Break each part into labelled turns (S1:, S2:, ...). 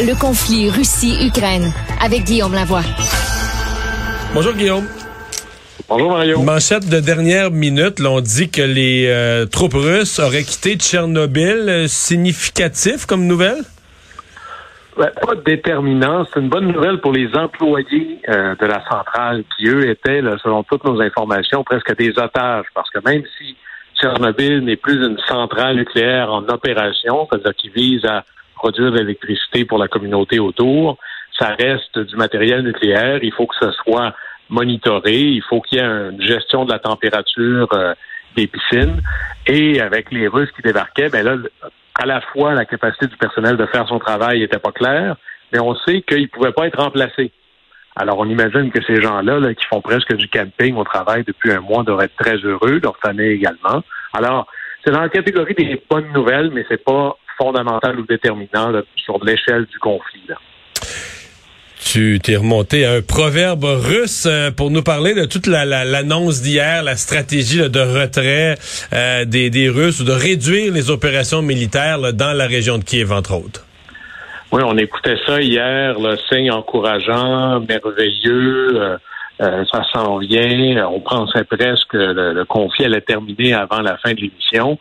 S1: Le conflit Russie-Ukraine avec Guillaume Lavoie.
S2: Bonjour Guillaume.
S3: Bonjour Mario.
S2: Manchette de dernière minute, l'on dit que les euh, troupes russes auraient quitté Tchernobyl. Euh, significatif comme nouvelle?
S3: Ouais, pas déterminant. C'est une bonne nouvelle pour les employés euh, de la centrale qui, eux, étaient, selon toutes nos informations, presque des otages. Parce que même si Tchernobyl n'est plus une centrale nucléaire en opération, c'est-à-dire qui vise à produire de l'électricité pour la communauté autour, ça reste du matériel nucléaire. Il faut que ce soit monitoré. Il faut qu'il y ait une gestion de la température euh, des piscines. Et avec les Russes qui débarquaient, ben là, à la fois la capacité du personnel de faire son travail n'était pas claire, mais on sait qu'ils ne pouvaient pas être remplacés. Alors, on imagine que ces gens-là, là, qui font presque du camping au travail depuis un mois, doivent être très heureux, leur famille également. Alors, c'est dans la catégorie des bonnes nouvelles, mais c'est pas fondamental ou déterminant sur l'échelle du conflit. Là.
S2: Tu t'es remonté à un proverbe russe euh, pour nous parler de toute l'annonce d'hier, la stratégie de retrait euh, des, des, Russes ou de réduire les opérations militaires dans la région de Kiev, entre autres.
S3: Oui, on écoutait ça hier, le signe encourageant, merveilleux. Euh, ça s'en vient. On pensait presque que le, conflit allait terminer avant la fin de l'émission.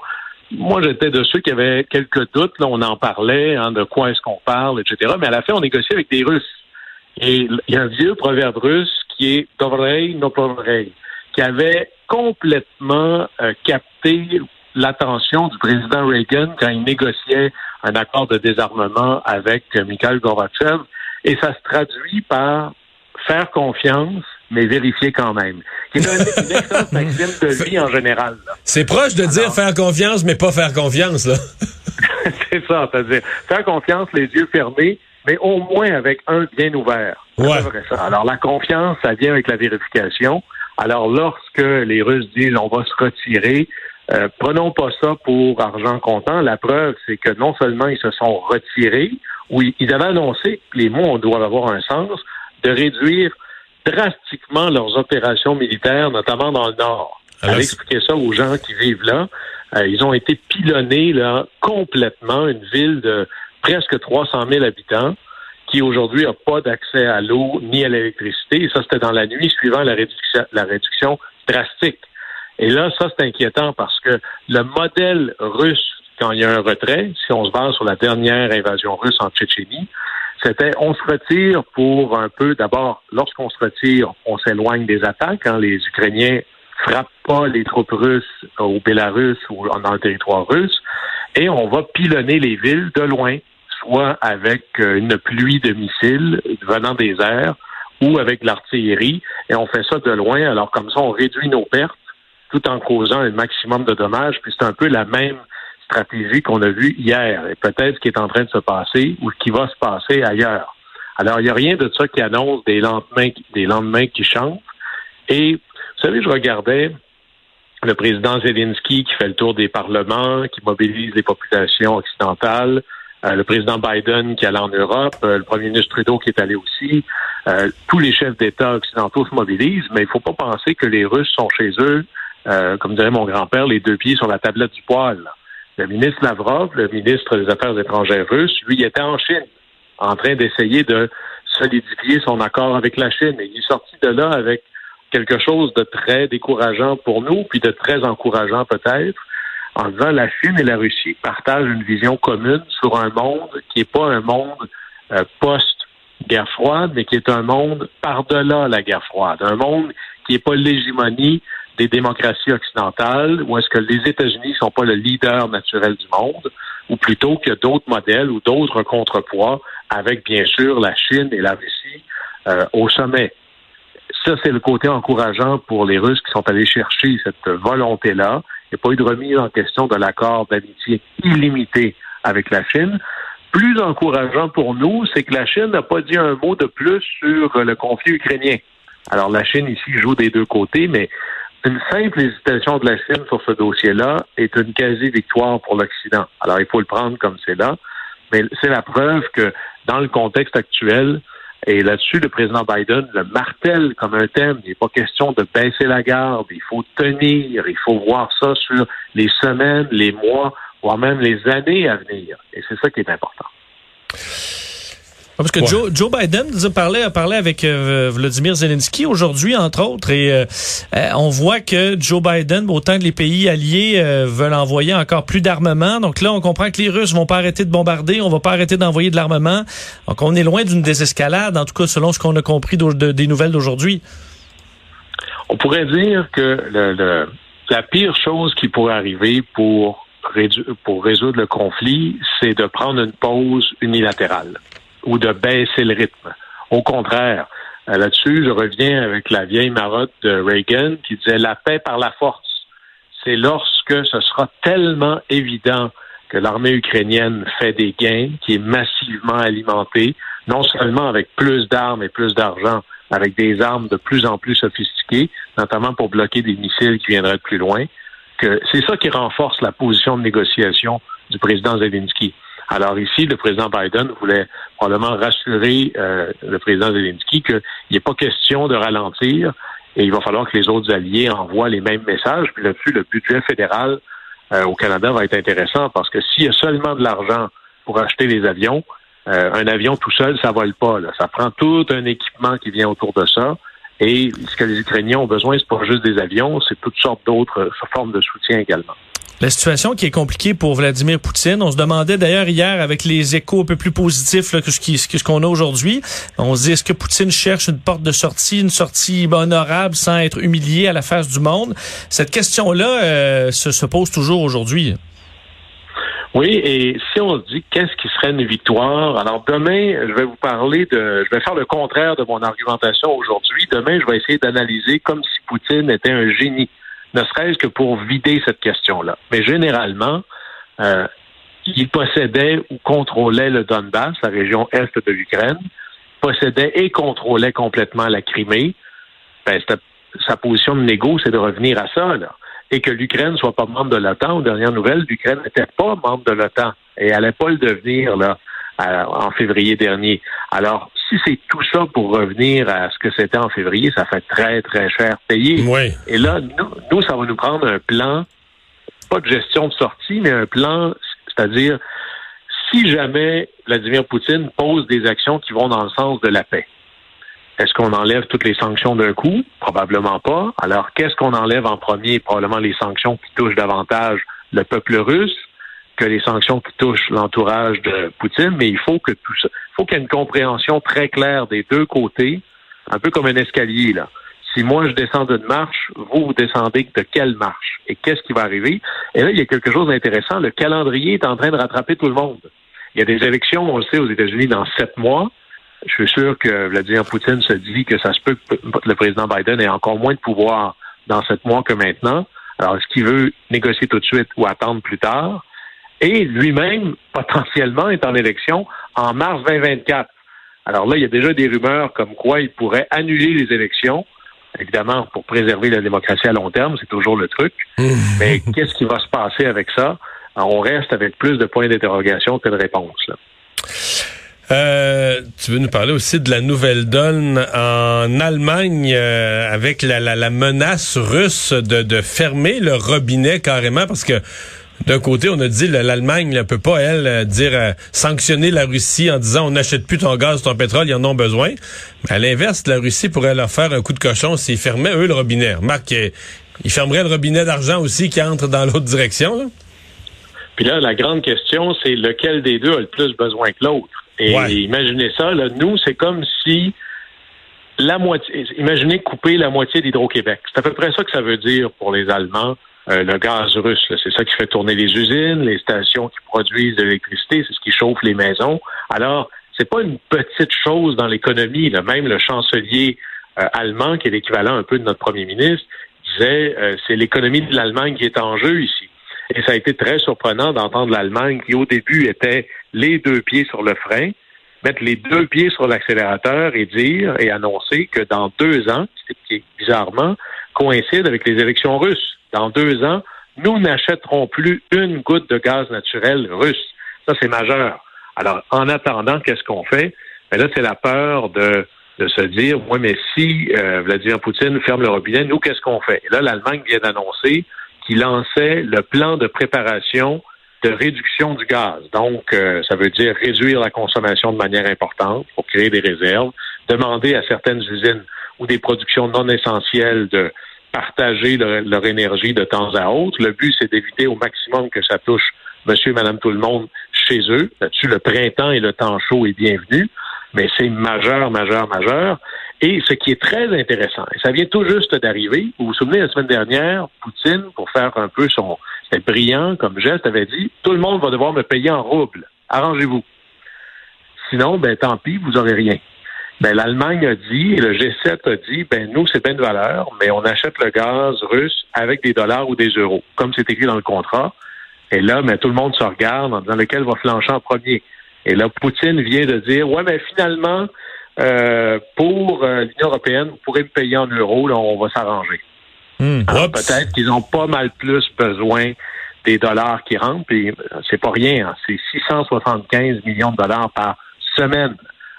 S3: Moi, j'étais de ceux qui avaient quelques doutes. Là, on en parlait, hein, de quoi est-ce qu'on parle, etc. Mais à la fin, on négociait avec des Russes. Et il y a un vieux proverbe russe qui est Dovrei no qui avait complètement euh, capté l'attention du président Reagan quand il négociait un accord de désarmement avec euh, Mikhail Gorbachev. Et ça se traduit par faire confiance, mais vérifier quand même. C'est une, excellente maxime de vie en général.
S2: C'est proche de dire faire confiance, mais pas faire confiance, là.
S3: c'est ça, c'est-à-dire faire confiance, les yeux fermés, mais au moins avec un bien ouvert.
S2: Ouais.
S3: Ça. Alors, la confiance, ça vient avec la vérification. Alors, lorsque les Russes disent on va se retirer, euh, prenons pas ça pour argent comptant. La preuve, c'est que non seulement ils se sont retirés, ou ils avaient annoncé, les mots doivent avoir un sens, de réduire drastiquement leurs opérations militaires, notamment dans le Nord. Allez expliquer ça aux gens qui vivent là. Euh, ils ont été pilonnés là complètement, une ville de presque 300 000 habitants qui aujourd'hui n'a pas d'accès à l'eau ni à l'électricité. Et ça, c'était dans la nuit suivant la réduction, la réduction drastique. Et là, ça, c'est inquiétant parce que le modèle russe, quand il y a un retrait, si on se base sur la dernière invasion russe en Tchétchénie, c'était on se retire pour un peu, d'abord, lorsqu'on se retire, on s'éloigne des attaques. Hein, les Ukrainiens frappent pas les troupes russes au Bélarus ou dans le territoire russe, et on va pilonner les villes de loin soit avec euh, une pluie de missiles venant des airs ou avec l'artillerie, et on fait ça de loin. Alors comme ça, on réduit nos pertes tout en causant un maximum de dommages. Puis c'est un peu la même stratégie qu'on a vue hier, et peut-être ce qui est en train de se passer ou ce qui va se passer ailleurs. Alors, il n'y a rien de ça qui annonce des lendemains, des lendemains qui chantent. Et vous savez, je regardais le président Zelensky qui fait le tour des parlements, qui mobilise les populations occidentales, euh, le président Biden qui allait en Europe, euh, le premier ministre Trudeau qui est allé aussi. Euh, tous les chefs d'État occidentaux se mobilisent, mais il ne faut pas penser que les Russes sont chez eux, comme dirait mon grand-père, les deux pieds sur la tablette du poil. Le ministre Lavrov, le ministre des Affaires étrangères russe, lui, était en Chine, en train d'essayer de solidifier son accord avec la Chine. Et il est sorti de là avec quelque chose de très décourageant pour nous, puis de très encourageant peut-être, en disant la Chine et la Russie partagent une vision commune sur un monde qui n'est pas un monde euh, post-guerre froide, mais qui est un monde par-delà la guerre froide, un monde qui n'est pas l'hégémonie des démocraties occidentales, ou est-ce que les États-Unis sont pas le leader naturel du monde, ou plutôt que d'autres modèles ou d'autres contrepoids, avec bien sûr la Chine et la Russie euh, au sommet? Ça, c'est le côté encourageant pour les Russes qui sont allés chercher cette volonté-là. Il n'y a pas eu de remise en question de l'accord d'amitié illimité avec la Chine. plus encourageant pour nous, c'est que la Chine n'a pas dit un mot de plus sur le conflit ukrainien. Alors la Chine ici joue des deux côtés, mais une simple hésitation de la Chine sur ce dossier-là est une quasi-victoire pour l'Occident. Alors il faut le prendre comme c'est là, mais c'est la preuve que dans le contexte actuel, et là-dessus, le président Biden le martèle comme un thème. Il n'est pas question de baisser la garde. Il faut tenir. Il faut voir ça sur les semaines, les mois, voire même les années à venir. Et c'est ça qui est important.
S4: Parce que Joe, Joe, Biden a parlé, a parlé avec euh, Vladimir Zelensky aujourd'hui, entre autres, et euh, euh, on voit que Joe Biden, autant que les pays alliés veulent envoyer encore plus d'armement. Donc là, on comprend que les Russes vont pas arrêter de bombarder, on va pas arrêter d'envoyer de l'armement. Donc on est loin d'une désescalade, en tout cas selon ce qu'on a compris des nouvelles d'aujourd'hui.
S3: On pourrait dire que le, la pire chose qui pourrait arriver pour pour résoudre le conflit, c'est de prendre une pause unilatérale ou de baisser le rythme. Au contraire, euh, là-dessus, je reviens avec la vieille marotte de Reagan qui disait la paix par la force. C'est lorsque ce sera tellement évident que l'armée ukrainienne fait des gains, qui est massivement alimentée, non seulement avec plus d'armes et plus d'argent, avec des armes de plus en plus sophistiquées, notamment pour bloquer des missiles qui viendraient de plus loin, que c'est ça qui renforce la position de négociation du président Zelensky. Alors ici, le président Biden voulait probablement rassurer euh, le président Zelensky qu'il n'est pas question de ralentir et il va falloir que les autres alliés envoient les mêmes messages. Puis là-dessus, le budget fédéral euh, au Canada va être intéressant parce que s'il y a seulement de l'argent pour acheter les avions, euh, un avion tout seul, ça vole pas. Là. Ça prend tout un équipement qui vient autour de ça. Et ce que les Ukrainiens ont besoin, c'est pas juste des avions, c'est toutes sortes d'autres formes de soutien également.
S4: La situation qui est compliquée pour Vladimir Poutine, on se demandait d'ailleurs hier avec les échos un peu plus positifs que ce qu'on a aujourd'hui. On se dit est-ce que Poutine cherche une porte de sortie, une sortie honorable sans être humilié à la face du monde? Cette question-là euh, se, pose toujours aujourd'hui.
S3: Oui, et si on se dit qu'est-ce qui serait une victoire, alors demain, je vais vous parler de, je vais faire le contraire de mon argumentation aujourd'hui. Demain, je vais essayer d'analyser comme si Poutine était un génie ne serait-ce que pour vider cette question-là. Mais généralement, euh, il possédait ou contrôlait le Donbass, la région est de l'Ukraine, possédait et contrôlait complètement la Crimée. Ben, sa position de négo, c'est de revenir à ça, là. Et que l'Ukraine soit pas membre de l'OTAN. Aux dernières nouvelles, l'Ukraine n'était pas membre de l'OTAN et elle n'allait pas le devenir là en février dernier. Alors, si c'est tout ça pour revenir à ce que c'était en février, ça fait très, très cher payer. Et là, nous, ça va nous prendre un plan, pas de gestion de sortie, mais un plan, c'est-à-dire, si jamais Vladimir Poutine pose des actions qui vont dans le sens de la paix, est-ce qu'on enlève toutes les sanctions d'un coup? Probablement pas. Alors, qu'est-ce qu'on enlève en premier? Probablement les sanctions qui touchent davantage le peuple russe que les sanctions qui touchent l'entourage de Poutine, mais il faut que tout ça, faut qu'il y ait une compréhension très claire des deux côtés, un peu comme un escalier là. Si moi je descends d'une marche, vous vous descendez de quelle marche? Et qu'est-ce qui va arriver? Et là il y a quelque chose d'intéressant. Le calendrier est en train de rattraper tout le monde. Il y a des élections, on le sait, aux États-Unis dans sept mois. Je suis sûr que Vladimir Poutine se dit que ça se peut que le président Biden ait encore moins de pouvoir dans sept mois que maintenant. Alors, est-ce qu'il veut négocier tout de suite ou attendre plus tard? et lui-même, potentiellement, est en élection en mars 2024. Alors là, il y a déjà des rumeurs comme quoi il pourrait annuler les élections. Évidemment, pour préserver la démocratie à long terme, c'est toujours le truc. Mais qu'est-ce qui va se passer avec ça? on reste avec plus de points d'interrogation que de réponses.
S2: Euh, tu veux nous parler aussi de la nouvelle donne en Allemagne euh, avec la, la, menace russe de, de fermer le robinet carrément parce que d'un côté, on a dit l'Allemagne ne peut pas, elle, euh, dire euh, sanctionner la Russie en disant on n'achète plus ton gaz, ton pétrole, ils en ont besoin. Mais à l'inverse, la Russie pourrait leur faire un coup de cochon s'ils fermaient, eux, le robinet. Remarque, ils fermeraient le robinet d'argent aussi qui entre dans l'autre direction.
S3: Puis là, la grande question, c'est lequel des deux a le plus besoin que l'autre? Et imaginez ça, là, nous, c'est comme si la moitié, imaginez couper la moitié d'Hydro-Québec. C'est à peu près ça que ça veut dire pour les Allemands. Euh, le gaz russe. C'est ça qui fait tourner les usines, les stations qui produisent de l'électricité, c'est ce qui chauffe les maisons. Alors, c'est pas une petite chose dans l'économie. Même le chancelier euh, allemand, qui est l'équivalent un peu de notre premier ministre, disait euh, c'est l'économie de l'Allemagne qui est en jeu ici. Et ça a été très surprenant d'entendre l'Allemagne qui, au début, était les deux pieds sur le frein, mettre les deux pieds sur l'accélérateur et dire et annoncer que dans deux ans, qui bizarrement coïncide avec les élections russes, dans deux ans, nous n'achèterons plus une goutte de gaz naturel russe. Ça, c'est majeur. Alors, en attendant, qu'est-ce qu'on fait? Mais ben là, c'est la peur de, de se dire, oui, mais si euh, Vladimir Poutine ferme le robinet, nous, qu'est-ce qu'on fait? Et là, l'Allemagne vient d'annoncer qu'il lançait le plan de préparation de réduction du gaz. Donc, euh, ça veut dire réduire la consommation de manière importante pour créer des réserves, demander à certaines usines ou des productions non essentielles de partager leur, énergie de temps à autre. Le but, c'est d'éviter au maximum que ça touche monsieur et madame tout le monde chez eux. Là-dessus, le printemps et le temps chaud est bienvenu, mais c'est majeur, majeur, majeur. Et ce qui est très intéressant, et ça vient tout juste d'arriver, vous vous souvenez, la semaine dernière, Poutine, pour faire un peu son... Brillant comme geste, avait dit, tout le monde va devoir me payer en roubles. Arrangez-vous. Sinon, ben tant pis, vous aurez rien. Ben, l'Allemagne a dit, et le G7 a dit, ben, nous, c'est bien de valeur, mais on achète le gaz russe avec des dollars ou des euros, comme c'est écrit dans le contrat. Et là, ben, tout le monde se regarde en disant lequel va flancher en premier. Et là, Poutine vient de dire, ouais, mais finalement, euh, pour euh, l'Union européenne, vous pourrez me payer en euros, là, on va s'arranger. Hmm. Peut-être qu'ils ont pas mal plus besoin des dollars qui rentrent, puis euh, c'est pas rien, hein. c'est 675 millions de dollars par semaine.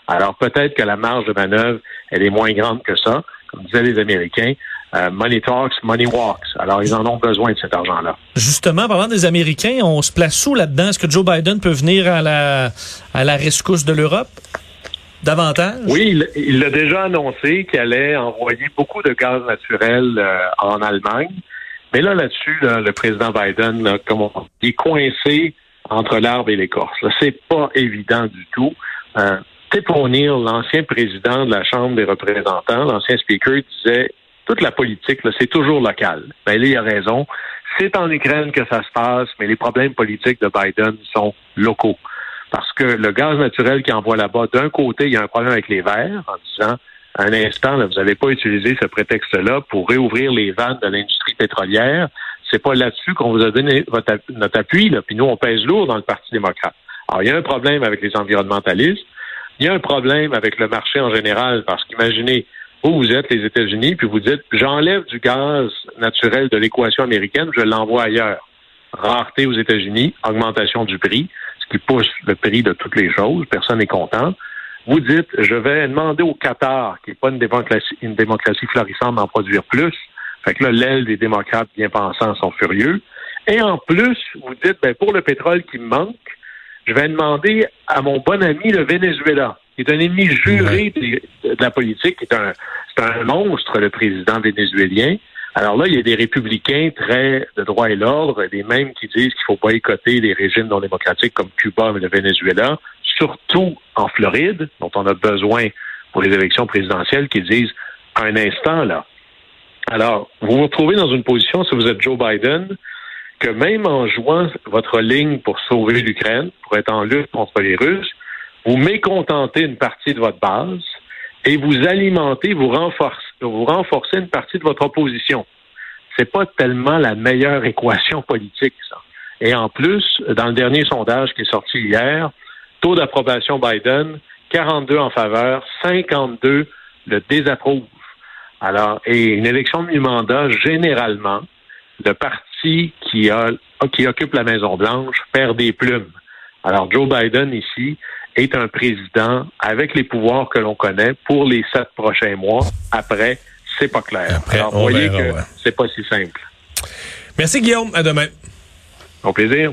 S3: Alors peut-être que la marge de manœuvre, elle est moins grande que ça, comme disaient les Américains. Euh, money talks, money walks. Alors, ils en ont besoin de cet argent-là.
S4: Justement, parlant des Américains, on se place où là-dedans? Est-ce que Joe Biden peut venir à la, à la rescousse de l'Europe? Davantage?
S3: Oui, il a déjà annoncé qu'il allait envoyer beaucoup de gaz naturel euh, en Allemagne. Mais là, là-dessus, le président Biden, là, comme on, il est coincé entre l'arbre et l'écorce. C'est pas évident du tout. Euh, Tip l'ancien président de la Chambre des représentants, l'ancien speaker, disait toute la politique, c'est toujours local. Ben là, il a raison. C'est en Ukraine que ça se passe, mais les problèmes politiques de Biden sont locaux. Parce que le gaz naturel qu'il envoie là-bas, d'un côté, il y a un problème avec les verres, en disant un instant, là, vous n'avez pas utilisé ce prétexte-là pour réouvrir les vannes de l'industrie pétrolière. C'est pas là-dessus qu'on vous a donné notre appui, là, puis nous, on pèse lourd dans le Parti démocrate. Alors, il y a un problème avec les environnementalistes. Il y a un problème avec le marché en général, parce qu'imaginez, vous, vous êtes les États-Unis, puis vous dites, j'enlève du gaz naturel de l'équation américaine, je l'envoie ailleurs. Rareté aux États-Unis, augmentation du prix, qui pousse le prix de toutes les choses, personne n'est content. Vous dites, je vais demander au Qatar, qui n'est pas une démocratie, une démocratie florissante, d'en produire plus. Fait que là, l'aile des démocrates bien pensants sont furieux. Et en plus, vous dites, ben, pour le pétrole qui me manque, je vais demander à mon bon ami le Venezuela, qui est un ennemi juré de, la politique, qui est un, c'est un monstre, le président vénézuélien. Alors là, il y a des républicains très de droit et l'ordre, des mêmes qui disent qu'il faut boycotter les régimes non démocratiques comme Cuba et le Venezuela, surtout en Floride, dont on a besoin pour les élections présidentielles, qui disent un instant là. Alors, vous vous retrouvez dans une position, si vous êtes Joe Biden, que même en jouant votre ligne pour sauver l'Ukraine, pour être en lutte contre les Russes, vous mécontentez une partie de votre base et vous alimentez, vous renforcez, vous renforcez une partie de votre opposition. C'est pas tellement la meilleure équation politique, ça. Et en plus, dans le dernier sondage qui est sorti hier, taux d'approbation Biden, 42 en faveur, 52 le désapprouve. Alors, et une élection de mi-mandat, généralement, le parti qui, occupe la Maison-Blanche perd des plumes. Alors, Joe Biden, ici, est un président avec les pouvoirs que l'on connaît pour les sept prochains mois. Après, c'est pas clair. Alors, vous voyez que c'est pas si simple.
S2: Merci, Guillaume. À demain.
S3: Au plaisir.